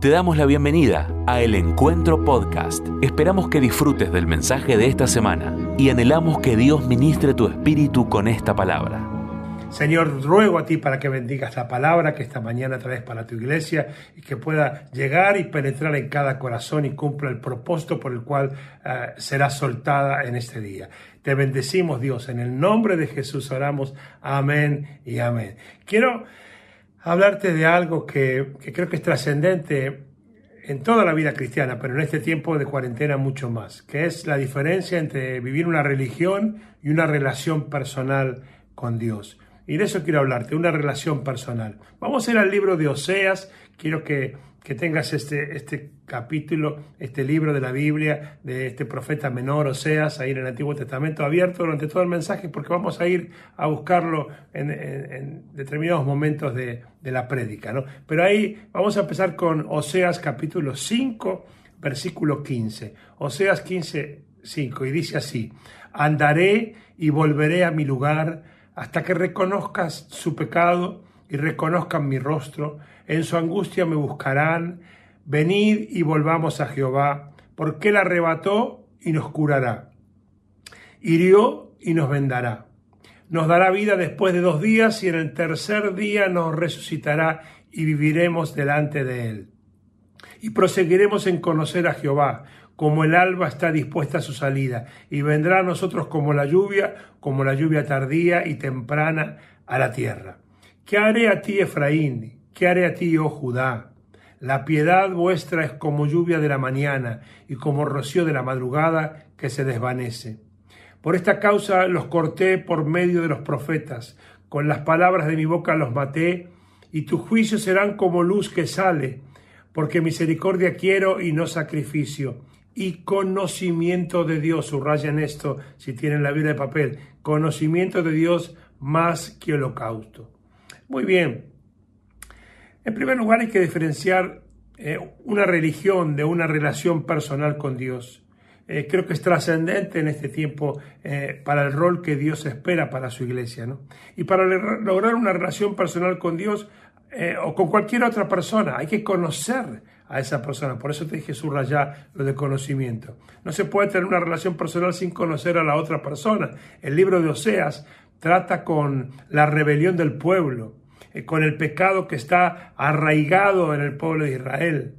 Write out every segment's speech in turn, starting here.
Te damos la bienvenida a El Encuentro Podcast. Esperamos que disfrutes del mensaje de esta semana y anhelamos que Dios ministre tu espíritu con esta palabra. Señor, ruego a ti para que bendigas la palabra que esta mañana traes para tu iglesia y que pueda llegar y penetrar en cada corazón y cumpla el propósito por el cual eh, será soltada en este día. Te bendecimos, Dios, en el nombre de Jesús oramos. Amén y amén. Quiero hablarte de algo que, que creo que es trascendente en toda la vida cristiana, pero en este tiempo de cuarentena mucho más, que es la diferencia entre vivir una religión y una relación personal con Dios. Y de eso quiero hablarte, una relación personal. Vamos a ir al libro de Oseas, quiero que que tengas este, este capítulo, este libro de la Biblia, de este profeta menor, Oseas, ahí en el Antiguo Testamento, abierto durante todo el mensaje, porque vamos a ir a buscarlo en, determinados momentos de, la prédica. ¿no? Pero ahí vamos a empezar con Oseas capítulo 5, versículo 15. Oseas 15, 5, y dice así, andaré y volveré a mi lugar hasta que reconozcas su pecado y reconozcan mi rostro en su angustia me buscarán. Venid y volvamos a Jehová, porque él arrebató y nos curará. Hirió y nos vendará. Nos dará vida después de dos días y en el tercer día nos resucitará y viviremos delante de él. Y proseguiremos en conocer a Jehová, como el alba está dispuesta a su salida, y vendrá a nosotros como la lluvia, como la lluvia tardía y temprana a la tierra. ¿Qué haré a ti, Efraín? ¿Qué haré a ti, oh Judá? La piedad vuestra es como lluvia de la mañana y como rocío de la madrugada que se desvanece. Por esta causa los corté por medio de los profetas, con las palabras de mi boca los maté, y tus juicios serán como luz que sale, porque misericordia quiero y no sacrificio, y conocimiento de Dios, subrayan esto si tienen la Biblia de papel, conocimiento de Dios más que holocausto. Muy bien, en primer lugar, hay que diferenciar eh, una religión de una relación personal con Dios. Eh, creo que es trascendente en este tiempo eh, para el rol que Dios espera para su iglesia. ¿no? Y para lograr una relación personal con Dios o con cualquier otra persona, hay que conocer a esa persona. Por eso te dije subrayar lo de conocimiento. No se puede tener una relación personal sin conocer a la otra persona. El libro de Oseas trata con la rebelión del pueblo con el pecado que está arraigado en el pueblo de Israel.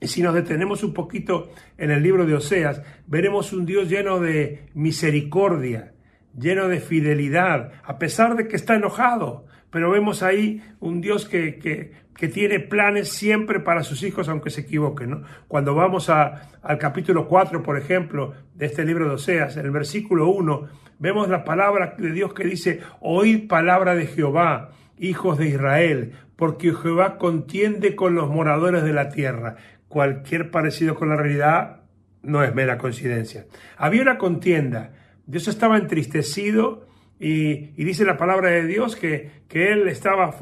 Y si nos detenemos un poquito en el libro de Oseas, veremos un Dios lleno de misericordia, lleno de fidelidad, a pesar de que está enojado. Pero vemos ahí un Dios que, que, tiene planes siempre para sus hijos, aunque se equivoquen. Cuando vamos al capítulo 4, por ejemplo, de este libro de Oseas, en el versículo 1, vemos la palabra de Dios que dice, oíd palabra de Jehová hijos de Israel, porque Jehová contiende con los moradores de la tierra. Cualquier parecido con la realidad no es mera coincidencia. Había una contienda, Dios estaba entristecido y, dice la palabra de Dios que, que él estaba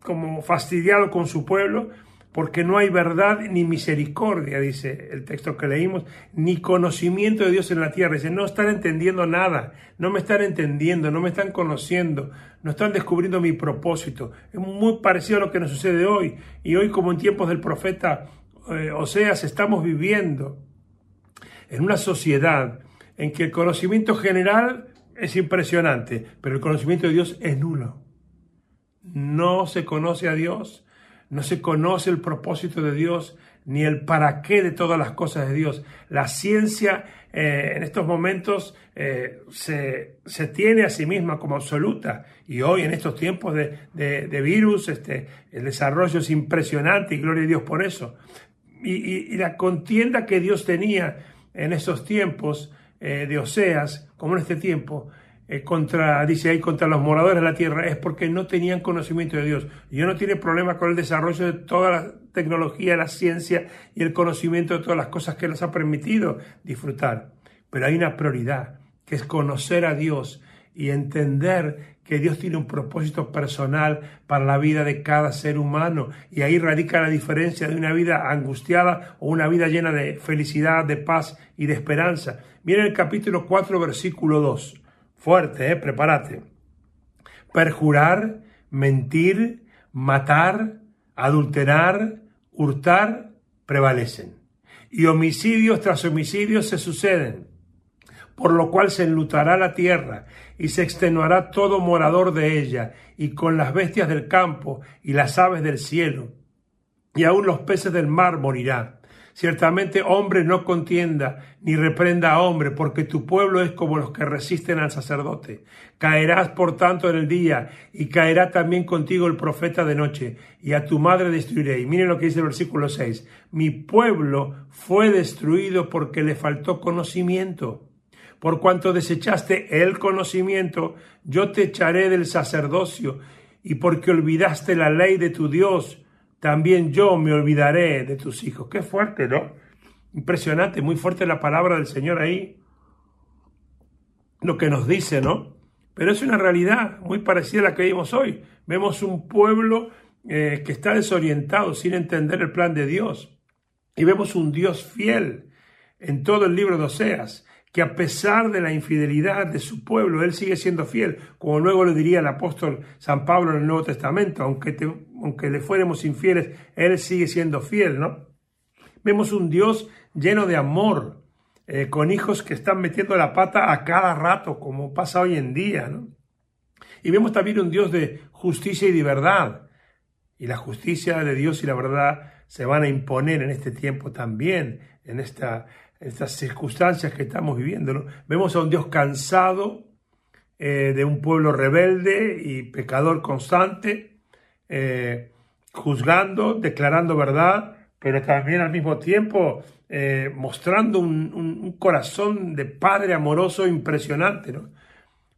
como fastidiado con su pueblo porque no hay verdad ni misericordia, dice el texto que leímos, ni conocimiento de Dios en la tierra. Dice, no están entendiendo nada, no me están entendiendo, no me están conociendo, no están descubriendo mi propósito. Es muy parecido a lo que nos sucede hoy. Y hoy, como en tiempos del profeta eh, Oseas, estamos viviendo en una sociedad en que el conocimiento general es impresionante, pero el conocimiento de Dios es nulo. No se conoce a Dios no se conoce el propósito de Dios ni el para qué de todas las cosas de Dios. La ciencia eh, en estos momentos eh, se, tiene a sí misma como absoluta y hoy en estos tiempos de, virus este, el desarrollo es impresionante y gloria a Dios por eso. Y, la contienda que Dios tenía en esos tiempos eh, de Oseas, como en este tiempo, contra, dice ahí, contra los moradores de la tierra, es porque no tenían conocimiento de Dios. Dios no tiene problema con el desarrollo de toda la tecnología, la ciencia y el conocimiento de todas las cosas que nos ha permitido disfrutar. Pero hay una prioridad, que es conocer a Dios y entender que Dios tiene un propósito personal para la vida de cada ser humano. Y ahí radica la diferencia de una vida angustiada o una vida llena de felicidad, de paz y de esperanza. Miren el capítulo 4, versículo 2. Fuerte, ¿eh? prepárate. Perjurar, mentir, matar, adulterar, hurtar prevalecen, y homicidios tras homicidios se suceden, por lo cual se enlutará la tierra, y se extenuará todo morador de ella, y con las bestias del campo y las aves del cielo, y aun los peces del mar morirá. Ciertamente hombre no contienda ni reprenda a hombre, porque tu pueblo es como los que resisten al sacerdote. Caerás por tanto en el día, y caerá también contigo el profeta de noche, y a tu madre destruiré. Y miren lo que dice el versículo 6. Mi pueblo fue destruido porque le faltó conocimiento. Por cuanto desechaste el conocimiento, yo te echaré del sacerdocio, y porque olvidaste la ley de tu Dios, también yo me olvidaré de tus hijos. Qué fuerte, ¿no? Impresionante, muy fuerte la palabra del Señor ahí. Lo que nos dice, ¿no? Pero es una realidad muy parecida a la que vimos hoy. Vemos un pueblo eh, que está desorientado, sin entender el plan de Dios. Y vemos un Dios fiel en todo el libro de Oseas que a pesar de la infidelidad de su pueblo, él sigue siendo fiel, como luego le diría el apóstol San Pablo en el Nuevo Testamento, aunque, aunque le fuéramos infieles, él sigue siendo fiel, ¿no? Vemos un Dios lleno de amor, eh, con hijos que están metiendo la pata a cada rato, como pasa hoy en día, ¿no? Y vemos también un Dios de justicia y de verdad. Y la justicia de Dios y la verdad se van a imponer en este tiempo también, en esta estas circunstancias que estamos viviendo. Vemos a un Dios cansado eh, de un pueblo rebelde y pecador constante, eh, juzgando, declarando verdad, pero también al mismo tiempo eh, mostrando un, corazón de Padre amoroso impresionante, ¿no?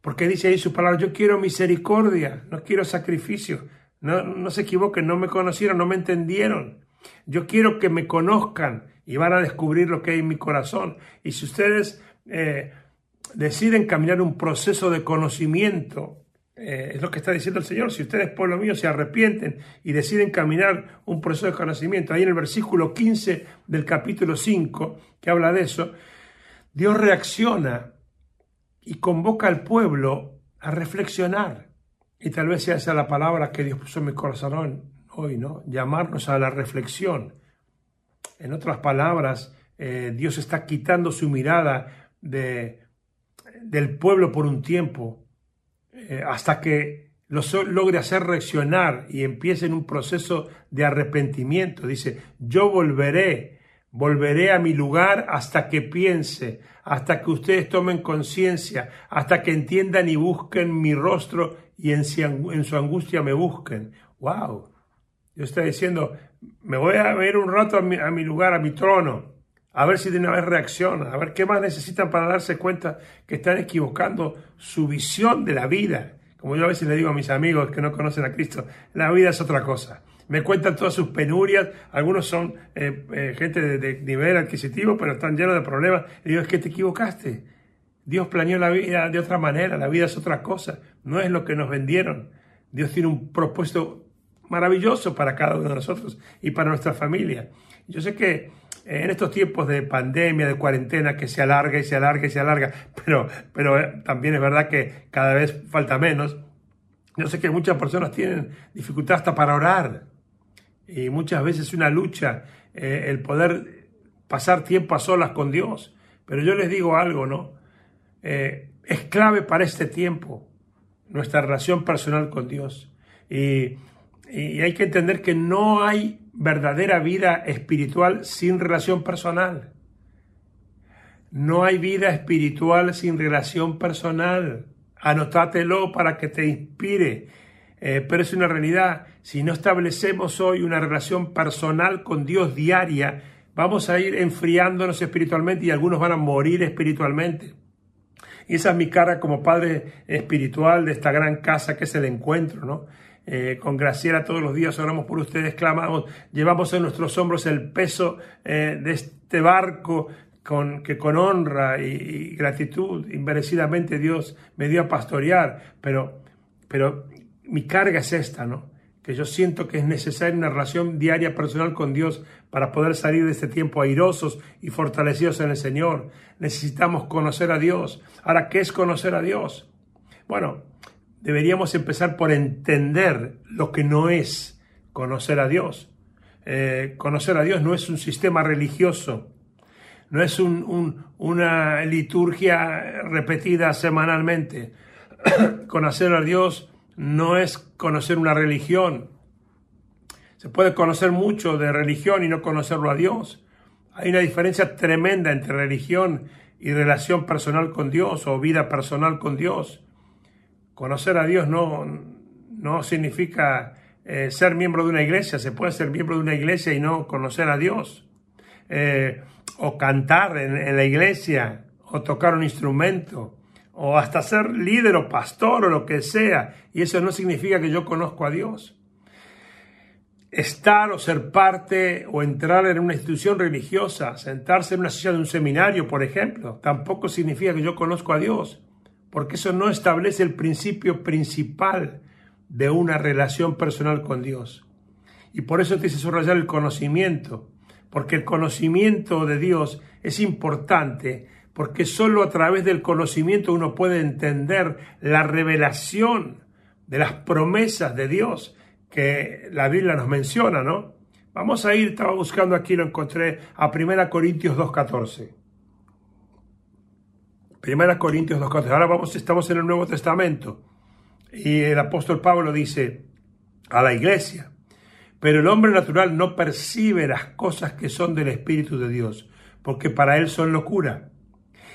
Porque dice ahí su palabra, yo quiero misericordia, no quiero sacrificio. No, no se equivoquen, no me conocieron, no me entendieron. Yo quiero que me conozcan y van a descubrir lo que hay en mi corazón. Y si ustedes eh, deciden caminar un proceso de conocimiento, eh, es lo que está diciendo el Señor, si ustedes, pueblo mío, se arrepienten y deciden caminar un proceso de conocimiento, ahí en el versículo 15 del capítulo 5, que habla de eso, Dios reacciona y convoca al pueblo a reflexionar. Y tal vez sea esa la palabra que Dios puso en mi corazón hoy, ¿no? Llamarnos a la reflexión. En otras palabras, eh, Dios está quitando su mirada de, del pueblo por un tiempo, eh, hasta que los logre hacer reaccionar y empiece en un proceso de arrepentimiento. Dice, yo volveré, volveré a mi lugar hasta que piense, hasta que ustedes tomen conciencia, hasta que entiendan y busquen mi rostro y en, en su angustia me busquen. ¡Wow! Dios está diciendo, me voy a ver un rato a mi, lugar, a mi trono, a ver si de una vez reacciona, a ver qué más necesitan para darse cuenta que están equivocando su visión de la vida. Como yo a veces le digo a mis amigos que no conocen a Cristo, la vida es otra cosa. Me cuentan todas sus penurias, algunos son eh, eh, gente de, de, nivel adquisitivo, pero están llenos de problemas. Y digo, es que te equivocaste. Dios planeó la vida de otra manera, la vida es otra cosa, no es lo que nos vendieron. Dios tiene un propósito maravilloso para cada uno de nosotros y para nuestra familia. Yo sé que eh, en estos tiempos de pandemia, de cuarentena, que se alarga y se alarga y se alarga, pero, pero eh, también es verdad que cada vez falta menos. Yo sé que muchas personas tienen dificultad hasta para orar y muchas veces es una lucha eh, el poder pasar tiempo a solas con Dios. Pero yo les digo algo, ¿no? es clave para este tiempo nuestra relación personal con Dios. Y y hay que entender que no hay verdadera vida espiritual sin relación personal. No hay vida espiritual sin relación personal. Anotátelo para que te inspire. Eh, pero es una realidad. Si no establecemos hoy una relación personal con Dios diaria, vamos a ir enfriándonos espiritualmente y algunos van a morir espiritualmente. Y esa es mi cara como padre espiritual de esta gran casa que es el encuentro, ¿no? Eh, con Graciela todos los días oramos por ustedes, clamamos, llevamos en nuestros hombros el peso eh, de este barco con, que con honra y, gratitud inmerecidamente Dios me dio a pastorear, pero, pero mi carga es esta, ¿no? Que yo siento que es necesaria una relación diaria personal con Dios para poder salir de este tiempo airosos y fortalecidos en el Señor. Necesitamos conocer a Dios. Ahora, ¿qué es conocer a Dios? Bueno, deberíamos empezar por entender lo que no es conocer a Dios. Eh, conocer a Dios no es un sistema religioso, no es una liturgia repetida semanalmente. conocer a Dios no es conocer una religión. Se puede conocer mucho de religión y no conocerlo a Dios. Hay una diferencia tremenda entre religión y relación personal con Dios o vida personal con Dios. Conocer a Dios no, no significa eh, ser miembro de una iglesia. Se puede ser miembro de una iglesia y no conocer a Dios. Eh, o cantar en, la iglesia, o tocar un instrumento, o hasta ser líder o pastor o lo que sea. Y eso no significa que yo conozco a Dios. Estar o ser parte o entrar en una institución religiosa, sentarse en una silla de un seminario, por ejemplo, tampoco significa que yo conozco a Dios, porque eso no establece el principio principal de una relación personal con Dios. Y por eso te dice subrayar el conocimiento, porque el conocimiento de Dios es importante, porque solo a través del conocimiento uno puede entender la revelación de las promesas de Dios que la Biblia nos menciona, ¿no? Vamos a ir, estaba buscando aquí, lo encontré a 1 Corintios 2.14. 1 Corintios 2.14. Ahora vamos, estamos en el Nuevo Testamento. Y el apóstol Pablo dice a la iglesia, pero el hombre natural no percibe las cosas que son del Espíritu de Dios, porque para él son locura.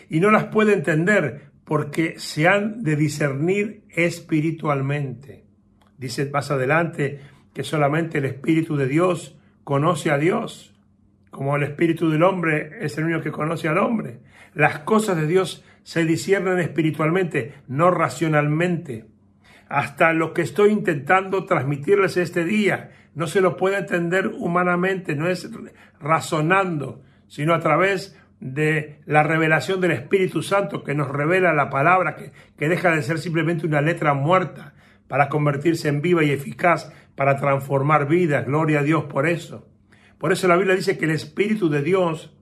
Y no las puede entender porque se han de discernir espiritualmente. Dice más adelante que solamente el Espíritu de Dios conoce a Dios, como el Espíritu del hombre es el único que conoce al hombre. Las cosas de Dios se disciernen espiritualmente, no racionalmente. Hasta lo que estoy intentando transmitirles este día no se lo puede entender humanamente, no es razonando, sino a través de la revelación del Espíritu Santo que nos revela la palabra, que, que deja de ser simplemente una letra muerta para convertirse en viva y eficaz, para transformar vidas. Gloria a Dios por eso. Por eso la Biblia dice que el Espíritu de Dios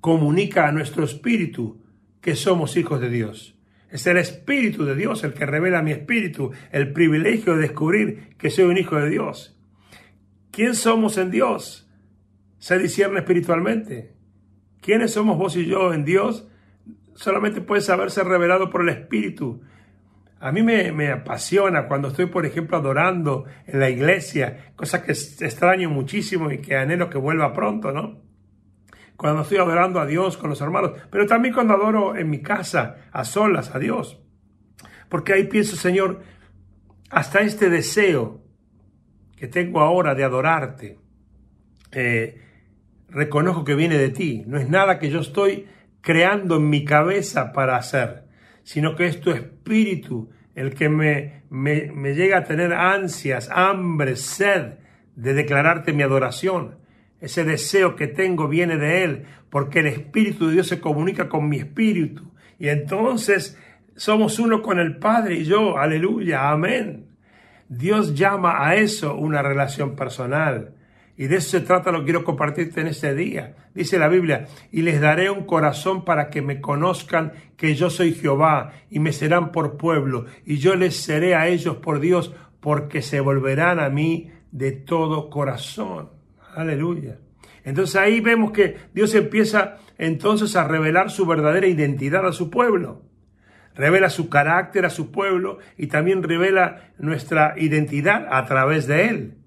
comunica a nuestro espíritu que somos hijos de Dios. Es el Espíritu de Dios el que revela a mi espíritu el privilegio de descubrir que soy un hijo de Dios. ¿Quién somos en Dios? Se discierne espiritualmente. ¿Quiénes somos vos y yo en Dios? Solamente puede saberse revelado por el Espíritu. A mí me, me, apasiona cuando estoy, por ejemplo, adorando en la iglesia, cosa que extraño muchísimo y que anhelo que vuelva pronto, ¿no? Cuando estoy adorando a Dios con los hermanos, pero también cuando adoro en mi casa, a solas, a Dios. Porque ahí pienso, Señor, hasta este deseo que tengo ahora de adorarte, eh, reconozco que viene de ti. No es nada que yo estoy creando en mi cabeza para hacer, sino que es tu espíritu el que me, me, me llega a tener ansias, hambre, sed de declararte mi adoración. Ese deseo que tengo viene de Él, porque el Espíritu de Dios se comunica con mi espíritu. Y entonces somos uno con el Padre y yo. Aleluya, amén. Dios llama a eso una relación personal. Y de eso se trata, lo quiero compartirte en este día. Dice la Biblia, y les daré un corazón para que me conozcan que yo soy Jehová, y me serán por pueblo, y yo les seré a ellos por Dios, porque se volverán a mí de todo corazón. Aleluya. Entonces ahí vemos que Dios empieza entonces a revelar su verdadera identidad a su pueblo revela su carácter a su pueblo y también revela nuestra identidad a través de él.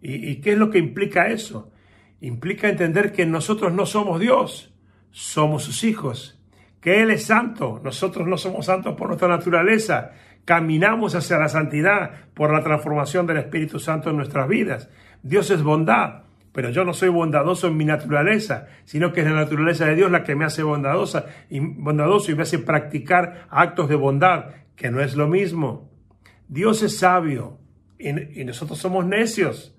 ¿Y, qué es lo que implica eso? Implica entender que nosotros no somos Dios, somos sus hijos, que Él es santo, nosotros no somos santos por nuestra naturaleza, caminamos hacia la santidad por la transformación del Espíritu Santo en nuestras vidas. Dios es bondad, pero yo no soy bondadoso en mi naturaleza, sino que es la naturaleza de Dios la que me hace bondadosa y bondadoso y me hace practicar actos de bondad, que no es lo mismo. Dios es sabio y, nosotros somos necios.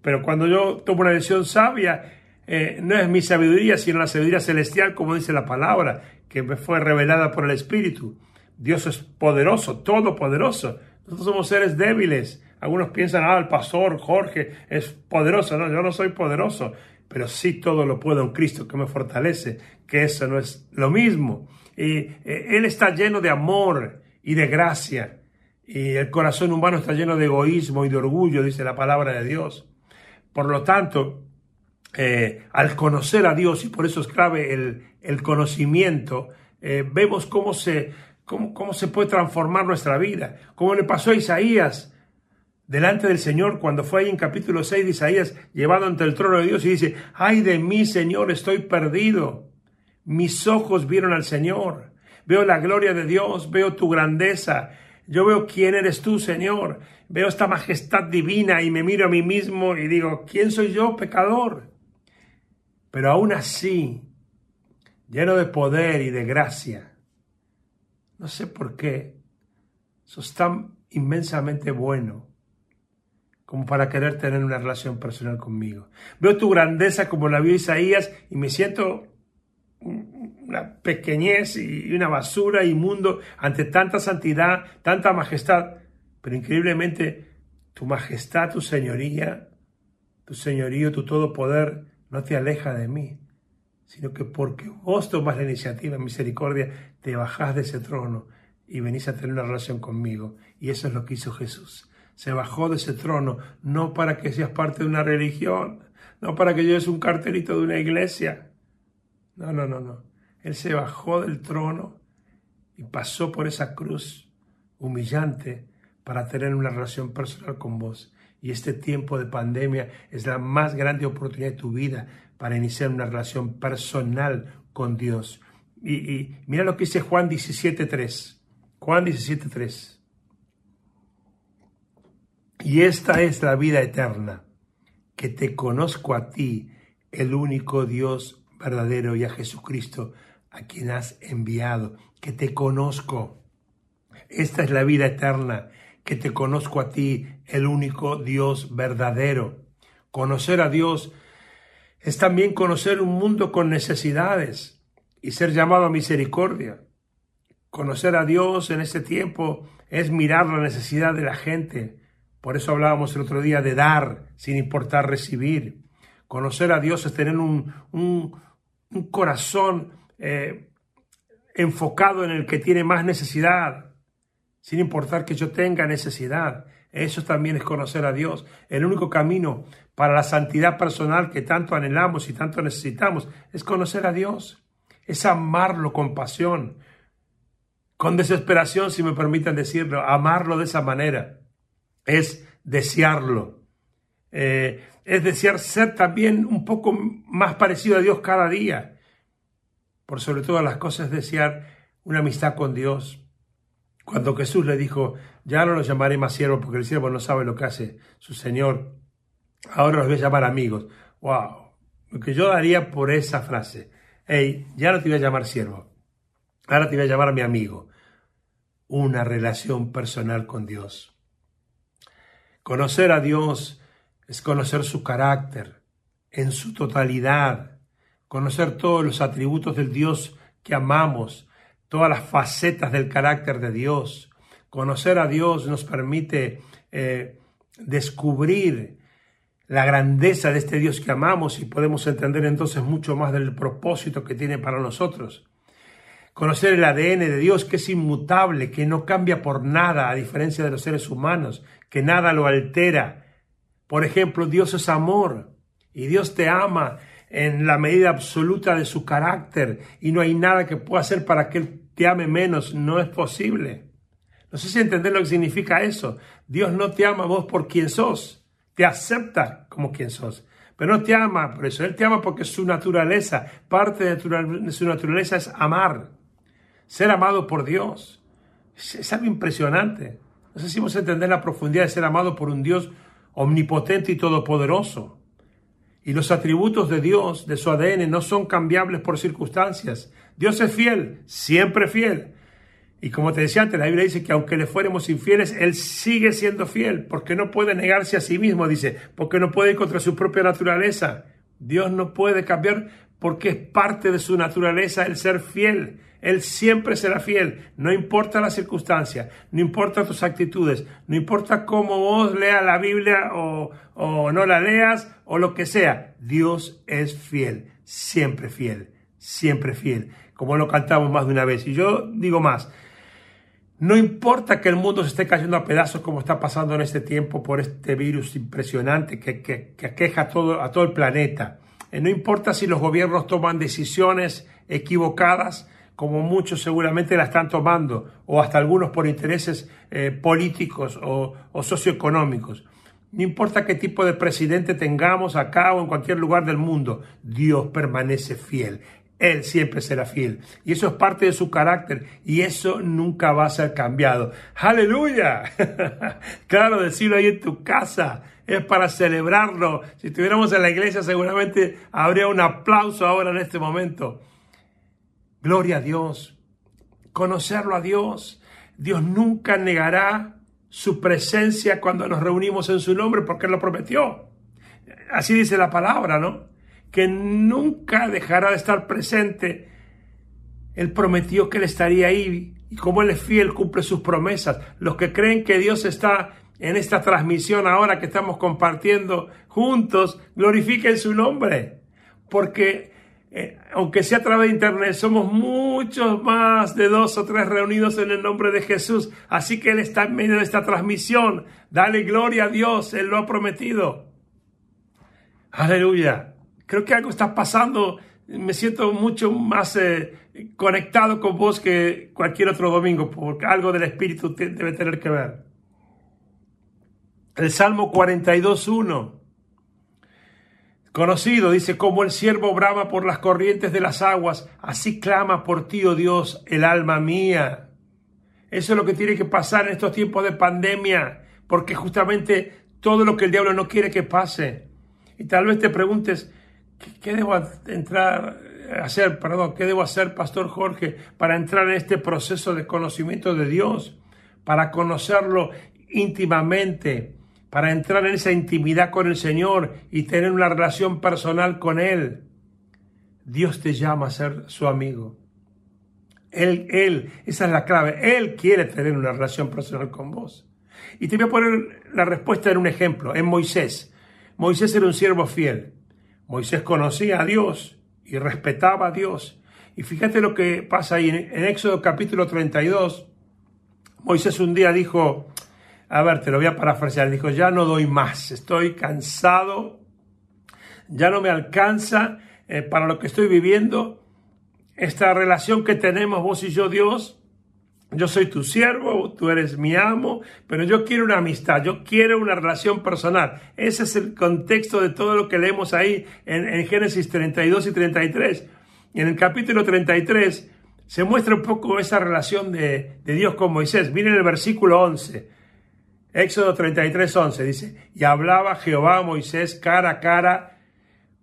Pero cuando yo tomo una decisión sabia, eh, no es mi sabiduría, sino la sabiduría celestial, como dice la palabra, que me fue revelada por el Espíritu. Dios es poderoso, todopoderoso. Nosotros somos seres débiles algunos piensan, ah, el pastor Jorge es poderoso. No, yo no soy poderoso, pero sí todo lo puedo en Cristo que me fortalece, que eso no es lo mismo. Y eh, Él está lleno de amor y de gracia. Y el corazón humano está lleno de egoísmo y de orgullo, dice la palabra de Dios. Por lo tanto, eh, al conocer a Dios, y por eso es clave el, conocimiento, eh, vemos cómo se, cómo, cómo se puede transformar nuestra vida. Como le pasó a Isaías delante del Señor cuando fue ahí en capítulo 6 de Isaías, llevado ante el trono de Dios y dice, ay de mí, Señor, estoy perdido. Mis ojos vieron al Señor. Veo la gloria de Dios, veo tu grandeza. Yo veo quién eres tú, Señor. Veo esta majestad divina y me miro a mí mismo y digo, ¿quién soy yo, pecador? Pero aún así, lleno de poder y de gracia, no sé por qué, sos tan inmensamente bueno como para querer tener una relación personal conmigo. Veo tu grandeza como la vio Isaías y me siento una pequeñez y una basura inmundo ante tanta santidad, tanta majestad. Pero increíblemente, tu majestad, tu señoría, tu señorío, tu todo poder no te aleja de mí, sino que porque vos tomas la iniciativa, misericordia, te bajás de ese trono y venís a tener una relación conmigo. Y eso es lo que hizo Jesús. Se bajó de ese trono, no para que seas parte de una religión, no para que lleves un cartelito de una iglesia. No, no, no, no. Él se bajó del trono y pasó por esa cruz humillante para tener una relación personal con vos. Y este tiempo de pandemia es la más grande oportunidad de tu vida para iniciar una relación personal con Dios. Y, mira lo que dice Juan 17.3. Juan 17.3. Y esta es la vida eterna, que te conozco a ti, el único Dios verdadero, y a Jesucristo, a quien has enviado, que te conozco. Esta es la vida eterna, que te conozco a ti, el único Dios verdadero. Conocer a Dios es también conocer un mundo con necesidades y ser llamado a misericordia. Conocer a Dios en este tiempo es mirar la necesidad de la gente. Por eso hablábamos el otro día de dar sin importar recibir. Conocer a Dios es tener un, un, corazón eh, enfocado en el que tiene más necesidad, sin importar que yo tenga necesidad. Eso también es conocer a Dios. El único camino para la santidad personal que tanto anhelamos y tanto necesitamos es conocer a Dios, es amarlo con pasión, con desesperación, si me permiten decirlo, amarlo de esa manera, es desearlo. Eh, es desear ser también un poco más parecido a Dios cada día. Por sobre todas las cosas, desear una amistad con Dios, cuando Jesús le dijo, ya no los llamaré más siervos porque el siervo no sabe lo que hace su Señor, ahora los voy a llamar amigos. ¡Wow! Lo que yo daría por esa frase. Hey, ya no te voy a llamar siervo, ahora te voy a llamar mi amigo. Una relación personal con Dios. Conocer a Dios es conocer su carácter en su totalidad, conocer todos los atributos del Dios que amamos, todas las facetas del carácter de Dios. Conocer a Dios nos permite eh, descubrir la grandeza de este Dios que amamos y podemos entender entonces mucho más del propósito que tiene para nosotros. Conocer el ADN de Dios que es inmutable, que no cambia por nada a diferencia de los seres humanos, que nada lo altera. Por ejemplo, Dios es amor y Dios te ama en la medida absoluta de su carácter y no hay nada que pueda hacer para que Él te ame menos. No es posible. No sé si entender lo que significa eso. Dios no te ama vos por quien sos. Te acepta como quien sos. Pero no te ama por eso. Él te ama porque su naturaleza, parte de su naturaleza es amar. Ser amado por Dios. Es algo impresionante. No sé si vamos a entender la profundidad de ser amado por un Dios omnipotente y todopoderoso. Y los atributos de Dios, de su ADN, no son cambiables por circunstancias. Dios es fiel, siempre fiel. Y como te decía antes, la Biblia dice que aunque le fuéramos infieles, Él sigue siendo fiel, porque no puede negarse a sí mismo, dice, porque no puede ir contra su propia naturaleza. Dios no puede cambiar porque es parte de su naturaleza el ser fiel. Él siempre será fiel, no importa la circunstancia, no importa tus actitudes, no importa cómo vos leas la Biblia o, no la leas o lo que sea. Dios es fiel, siempre fiel, siempre fiel, como lo cantamos más de una vez. Y yo digo más, No importa que el mundo se esté cayendo a pedazos como está pasando en este tiempo por este virus impresionante que aqueja a todo, a todo el planeta. Eh, no importa si los gobiernos toman decisiones equivocadas, como muchos seguramente la están tomando, o hasta algunos por intereses eh, políticos o, o socioeconómicos. No importa qué tipo de presidente tengamos acá o en cualquier lugar del mundo, Dios permanece fiel. Él siempre será fiel. Y eso es parte de su carácter y eso nunca va a ser cambiado. Aleluya. claro, decirlo ahí en tu casa es para celebrarlo. Si estuviéramos en la iglesia seguramente habría un aplauso ahora en este momento. Gloria a Dios. Conocerlo a Dios. Dios nunca negará su presencia cuando nos reunimos en su nombre porque Él lo prometió. Así dice la palabra, ¿no? Que nunca dejará de estar presente. Él prometió que Él estaría ahí y como Él es fiel, cumple sus promesas. Los que creen que Dios está en esta transmisión ahora que estamos compartiendo juntos, glorifiquen su nombre. Porque eh, aunque sea a través de internet, somos muchos más de dos o tres reunidos en el nombre de Jesús. Así que Él está en medio de esta transmisión. Dale gloria a Dios, Él lo ha prometido. Aleluya. Creo que algo está pasando. Me siento mucho más eh, conectado con vos que cualquier otro domingo, porque algo del Espíritu debe tener que ver. El Salmo 42.1 Conocido, dice, como el siervo brama por las corrientes de las aguas, así clama por ti, oh Dios, el alma mía. Eso es lo que tiene que pasar en estos tiempos de pandemia, porque justamente todo lo que el diablo no quiere que pase. Y tal vez te preguntes, ¿qué, debo entrar hacer, perdón, qué debo hacer, Pastor Jorge, para entrar en este proceso de conocimiento de Dios, para conocerlo íntimamente, para entrar en esa intimidad con el Señor y tener una relación personal con Él. Dios te llama a ser su amigo. Él, Él, esa es la clave. Él quiere tener una relación personal con vos. Y te voy a poner la respuesta en un ejemplo, en Moisés. Moisés era un siervo fiel. Moisés conocía a Dios y respetaba a Dios. Y fíjate lo que pasa ahí en, Éxodo capítulo 32. Moisés un día dijo, a ver, te lo voy a parafrasear, dijo, ya no doy más, estoy cansado, ya no me alcanza eh, para lo que estoy viviendo, esta relación que tenemos vos y yo, Dios, yo soy tu siervo, tú eres mi amo, pero yo quiero una amistad, yo quiero una relación personal. Ese es el contexto de todo lo que leemos ahí en, en Génesis 32 y 33. Y en el capítulo 33 se muestra un poco esa relación de, de Dios con Moisés. Miren el versículo 11. Éxodo 33, 11 dice, y hablaba Jehová a Moisés cara a cara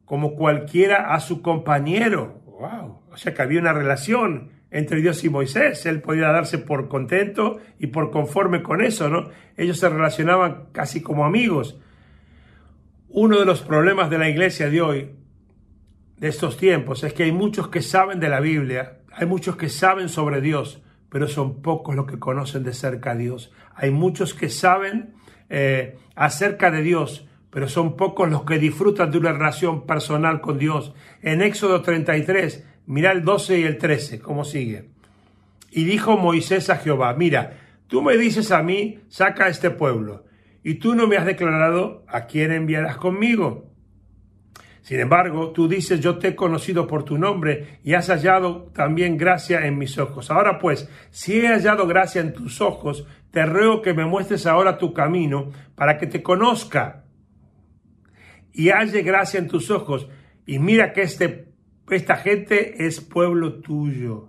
como cualquiera a su compañero. Wow, o sea que había una relación entre Dios y Moisés. Él podía darse por contento y por conforme con eso, ¿no? Ellos se relacionaban casi como amigos. Uno de los problemas de la iglesia de hoy, de estos tiempos, es que hay muchos que saben de la Biblia, hay muchos que saben sobre Dios, pero son pocos los que conocen de cerca a Dios. Hay muchos que saben eh, acerca de Dios, pero son pocos los que disfrutan de una relación personal con Dios. En Éxodo 33, mira el 12 y el 13, cómo sigue. Y dijo Moisés a Jehová, mira, tú me dices a mí, saca a este pueblo, y tú no me has declarado a quién enviarás conmigo. Sin embargo, tú dices, yo te he conocido por tu nombre y has hallado también gracia en mis ojos. Ahora pues, si he hallado gracia en tus ojos, te ruego que me muestres ahora tu camino para que te conozca y halle gracia en tus ojos. Y mira que este, esta gente es pueblo tuyo.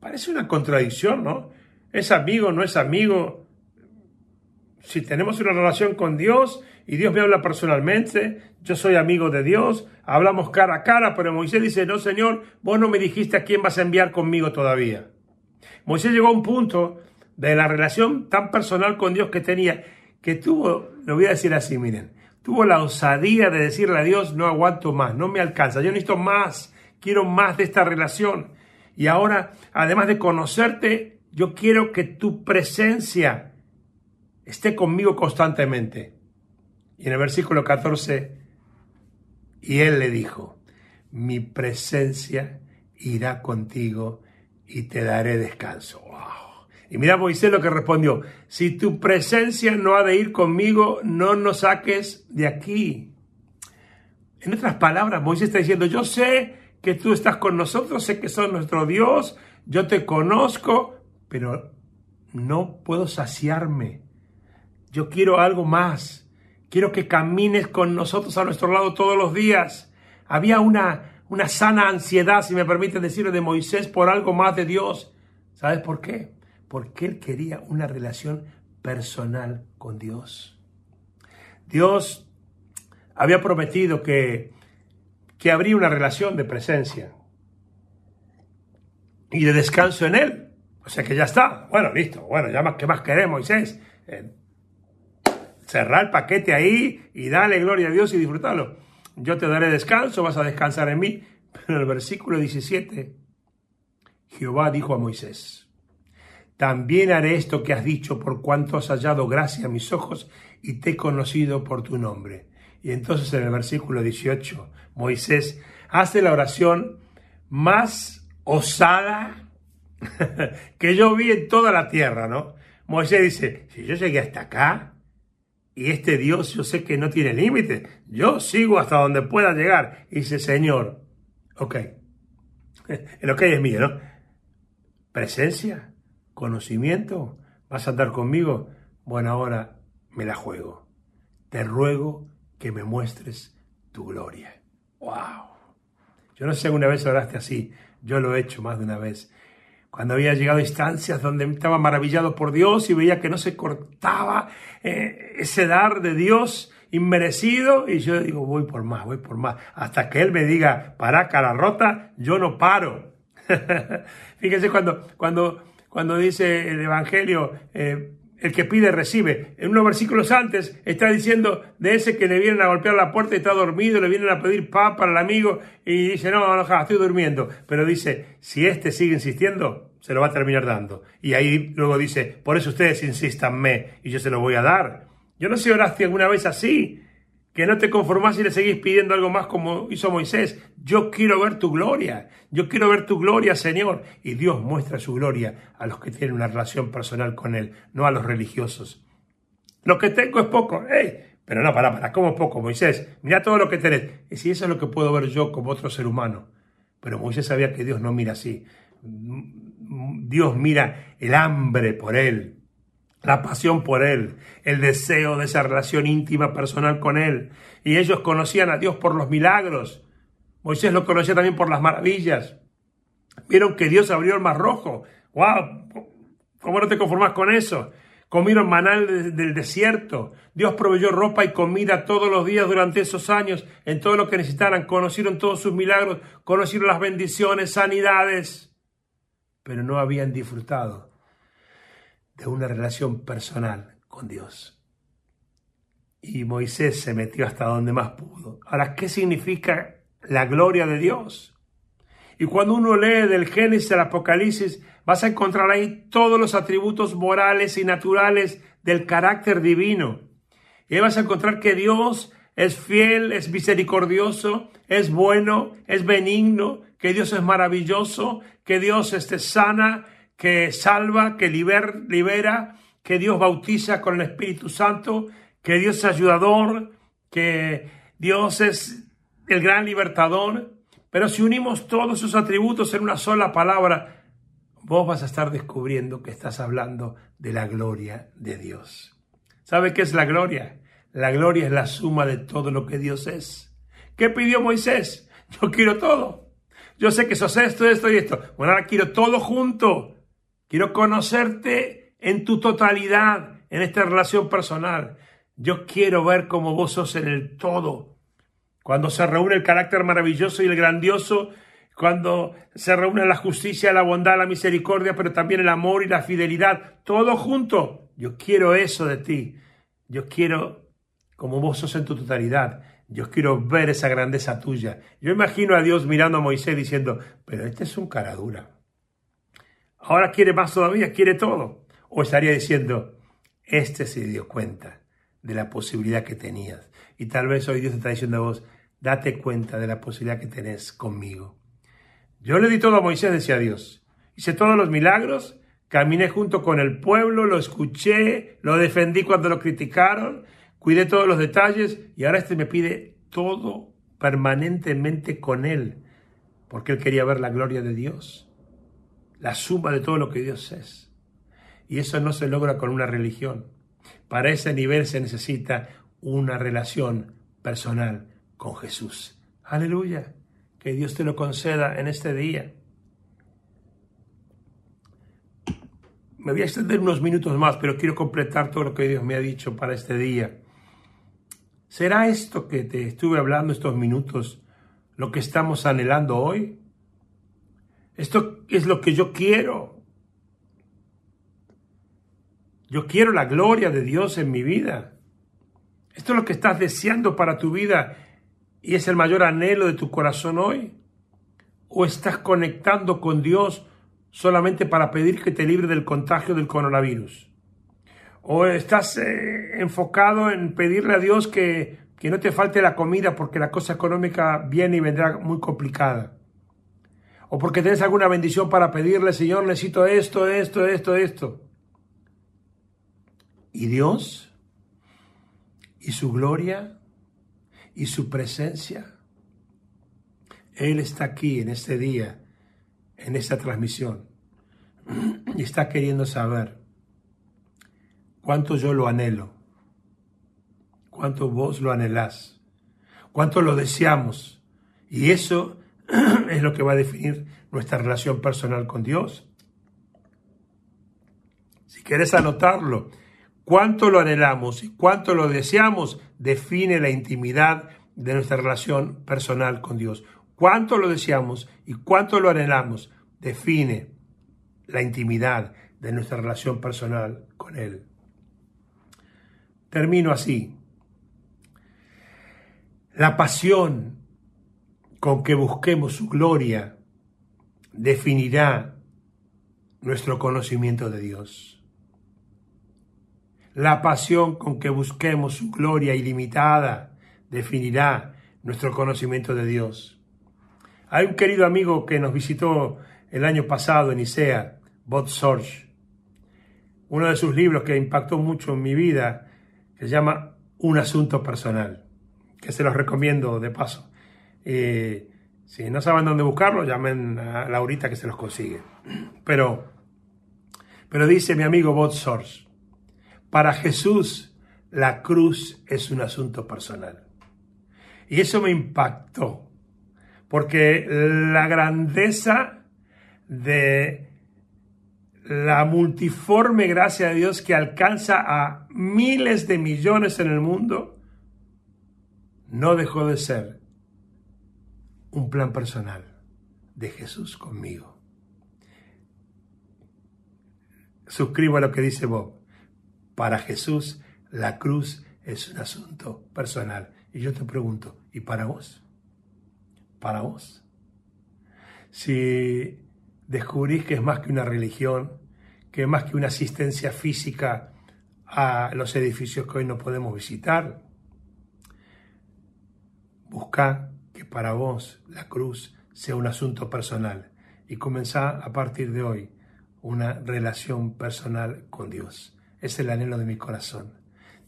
Parece una contradicción, ¿no? Es amigo, no es amigo. Si tenemos una relación con Dios, y Dios me habla personalmente, yo soy amigo de Dios, hablamos cara a cara, pero Moisés dice, no Señor, vos no me dijiste a quién vas a enviar conmigo todavía. Moisés llegó a un punto de la relación tan personal con Dios que tenía, que tuvo, lo voy a decir así, miren, tuvo la osadía de decirle a Dios, no aguanto más, no me alcanza, yo necesito más, quiero más de esta relación. Y ahora, además de conocerte, yo quiero que tu presencia esté conmigo constantemente. Y en el versículo 14, y él le dijo, mi presencia irá contigo y te daré descanso. Y mira Moisés lo que respondió, si tu presencia no ha de ir conmigo, no nos saques de aquí. En otras palabras, Moisés está diciendo, yo sé que tú estás con nosotros, sé que sos nuestro Dios, yo te conozco, pero no puedo saciarme. Yo quiero algo más. Quiero que camines con nosotros a nuestro lado todos los días. Había una, una sana ansiedad, si me permiten decirlo, de Moisés por algo más de Dios. ¿Sabes por qué? Porque él quería una relación personal con Dios. Dios había prometido que, que habría una relación de presencia y de descanso en Él. O sea que ya está. Bueno, listo. Bueno, ya más, ¿qué más queremos, Moisés? Eh, cerrar el paquete ahí y dale gloria a Dios y disfrutarlo. Yo te daré descanso, vas a descansar en mí. Pero en el versículo 17, Jehová dijo a Moisés, también haré esto que has dicho por cuanto has hallado gracia a mis ojos y te he conocido por tu nombre. Y entonces en el versículo 18, Moisés hace la oración más osada que yo vi en toda la tierra, ¿no? Moisés dice, si yo llegué hasta acá, y este Dios yo sé que no tiene límite, yo sigo hasta donde pueda llegar. Y dice, Señor, ok, el ok es mío, ¿no? Presencia, conocimiento, vas a andar conmigo. Bueno, ahora me la juego. Te ruego que me muestres tu gloria. ¡Wow! Yo no sé, una vez oraste así, yo lo he hecho más de una vez. Cuando había llegado a instancias donde estaba maravillado por Dios y veía que no se cortaba eh, ese dar de Dios inmerecido, y yo digo, voy por más, voy por más. Hasta que Él me diga, para cara rota, yo no paro. Fíjense cuando, cuando, cuando dice el Evangelio, eh, el que pide recibe. En unos versículos antes está diciendo de ese que le vienen a golpear la puerta y está dormido, le vienen a pedir pan para el amigo y dice, no, no, estoy durmiendo. Pero dice, si este sigue insistiendo, se lo va a terminar dando. Y ahí luego dice, por eso ustedes insístanme y yo se lo voy a dar. Yo no sé oraste alguna vez así, que no te conformás y le seguís pidiendo algo más como hizo Moisés. Yo quiero ver tu gloria, yo quiero ver tu gloria, Señor. Y Dios muestra su gloria a los que tienen una relación personal con Él, no a los religiosos. Lo que tengo es poco, ¡Ey! Pero no, para, para, ¿cómo poco, Moisés? Mira todo lo que tenés. Y si eso es lo que puedo ver yo como otro ser humano. Pero Moisés sabía que Dios no mira así. Dios mira el hambre por Él, la pasión por Él, el deseo de esa relación íntima personal con Él. Y ellos conocían a Dios por los milagros. Moisés lo conocía también por las maravillas. Vieron que Dios abrió el mar rojo. ¡Wow! ¿Cómo no te conformas con eso? Comieron manal del desierto. Dios proveyó ropa y comida todos los días durante esos años, en todo lo que necesitaran. Conocieron todos sus milagros, conocieron las bendiciones, sanidades, pero no habían disfrutado de una relación personal con Dios. Y Moisés se metió hasta donde más pudo. Ahora, ¿qué significa la gloria de Dios? Y cuando uno lee del Génesis al Apocalipsis, vas a encontrar ahí todos los atributos morales y naturales del carácter divino. Y ahí vas a encontrar que Dios es fiel, es misericordioso, es bueno, es benigno, que Dios es maravilloso, que Dios este, sana, que salva, que libera, que Dios bautiza con el Espíritu Santo, que Dios es ayudador, que Dios es el gran libertador. Pero si unimos todos esos atributos en una sola palabra, vos vas a estar descubriendo que estás hablando de la gloria de Dios. ¿Sabe qué es la gloria? La gloria es la suma de todo lo que Dios es. ¿Qué pidió Moisés? Yo quiero todo. Yo sé que sos esto, esto y esto. Bueno, ahora quiero todo junto. Quiero conocerte en tu totalidad, en esta relación personal. Yo quiero ver cómo vos sos en el todo. Cuando se reúne el carácter maravilloso y el grandioso, cuando se reúne la justicia, la bondad, la misericordia, pero también el amor y la fidelidad, todo junto. Yo quiero eso de ti. Yo quiero como vos sos en tu totalidad. Yo quiero ver esa grandeza tuya. Yo imagino a Dios mirando a Moisés diciendo, pero este es un cara dura. Ahora quiere más todavía, quiere todo. O estaría diciendo, este se dio cuenta de la posibilidad que tenías. Y tal vez hoy Dios está diciendo a vos, date cuenta de la posibilidad que tenés conmigo. Yo le di todo a Moisés, decía Dios. Hice todos los milagros Caminé junto con el pueblo, lo escuché, lo defendí cuando lo criticaron, cuidé todos los detalles y ahora este me pide todo permanentemente con él, porque él quería ver la gloria de Dios, la suma de todo lo que Dios es. Y eso no se logra con una religión. Para ese nivel se necesita una relación personal con Jesús. Aleluya. Que Dios te lo conceda en este día. Me voy a extender unos minutos más, pero quiero completar todo lo que Dios me ha dicho para este día. ¿Será esto que te estuve hablando estos minutos lo que estamos anhelando hoy? Esto es lo que yo quiero. Yo quiero la gloria de Dios en mi vida. Esto es lo que estás deseando para tu vida y es el mayor anhelo de tu corazón hoy. ¿O estás conectando con Dios solamente para pedir que te libre del contagio del coronavirus? ¿O estás eh, enfocado en pedirle a Dios que, que no te falte la comida porque la cosa económica viene y vendrá muy complicada? ¿O porque tienes alguna bendición para pedirle, Señor, necesito esto, esto, esto, esto? ¿Y Dios? ¿Y su gloria? ¿Y su presencia? Él está aquí en este día, en esta transmisión, y está queriendo saber cuánto yo lo anhelo, cuánto vos lo anhelás, cuánto lo deseamos. Y eso es lo que va a definir nuestra relación personal con Dios. Si quieres anotarlo, Cuánto lo anhelamos y cuánto lo deseamos define la intimidad de nuestra relación personal con Dios. Cuánto lo deseamos y cuánto lo anhelamos define la intimidad de nuestra relación personal con Él. Termino así. La pasión con que busquemos su gloria definirá nuestro conocimiento de Dios la pasión con que busquemos su gloria ilimitada definirá nuestro conocimiento de Dios. Hay un querido amigo que nos visitó el año pasado en Isea, Bob Sorge. Uno de sus libros que impactó mucho en mi vida se llama Un asunto personal, que se los recomiendo de paso. Si no saben dónde buscarlo, llamen a Laurita que se los consigue. Pero, pero dice mi amigo Bob Sorge, para Jesús, la cruz es un asunto personal. Y eso me impactó, porque la grandeza de la multiforme gracia de Dios que alcanza a miles de millones en el mundo, no dejó de ser un plan personal de Jesús conmigo. Suscribo a lo que dice Bob. Para Jesús la cruz es un asunto personal. Y yo te pregunto, ¿y para vos? ¿Para vos? Si descubrís que es más que una religión, que es más que una asistencia física a los edificios que hoy no podemos visitar, busca para vos la cruz sea un asunto personal y comenzá a partir de hoy una relación personal con Dios es el anhelo de mi corazón.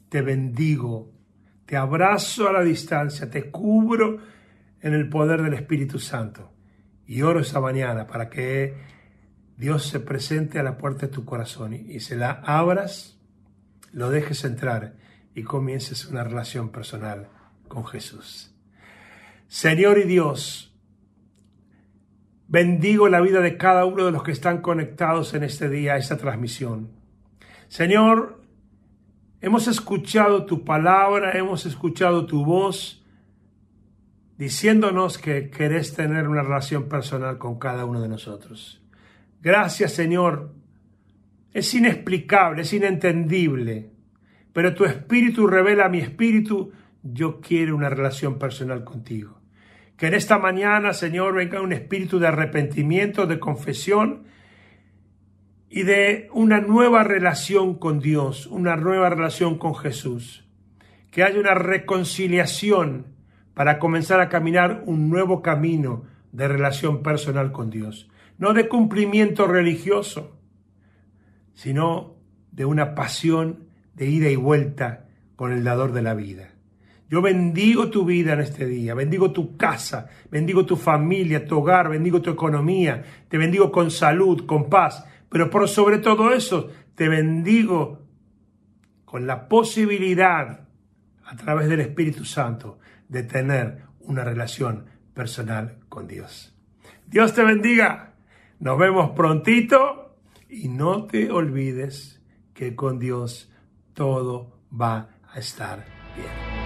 Te bendigo, te abrazo a la distancia, te cubro en el poder del Espíritu Santo. Y oro esa mañana para que Dios se presente a la puerta de tu corazón y, se la abras, lo dejes entrar y comiences una relación personal con Jesús. Señor y Dios, bendigo la vida de cada uno de los que están conectados en este día a esta transmisión. Señor, hemos escuchado tu palabra, hemos escuchado tu voz diciéndonos que querés tener una relación personal con cada uno de nosotros. Gracias, Señor. Es inexplicable, es inentendible, pero tu espíritu revela a mi espíritu, yo quiero una relación personal contigo. Que en esta mañana, Señor, venga un espíritu de arrepentimiento, de confesión, y de una nueva relación con Dios, una nueva relación con Jesús. Que haya una reconciliación para comenzar a caminar un nuevo camino de relación personal con Dios. No de cumplimiento religioso, sino de una pasión de ida y vuelta con el dador de la vida. Yo bendigo tu vida en este día, bendigo tu casa, bendigo tu familia, tu hogar, bendigo tu economía, te bendigo con salud, con paz, pero por sobre todo eso, te bendigo con la posibilidad a través del Espíritu Santo de tener una relación personal con Dios. Dios te bendiga. Nos vemos prontito y no te olvides que con Dios todo va a estar bien.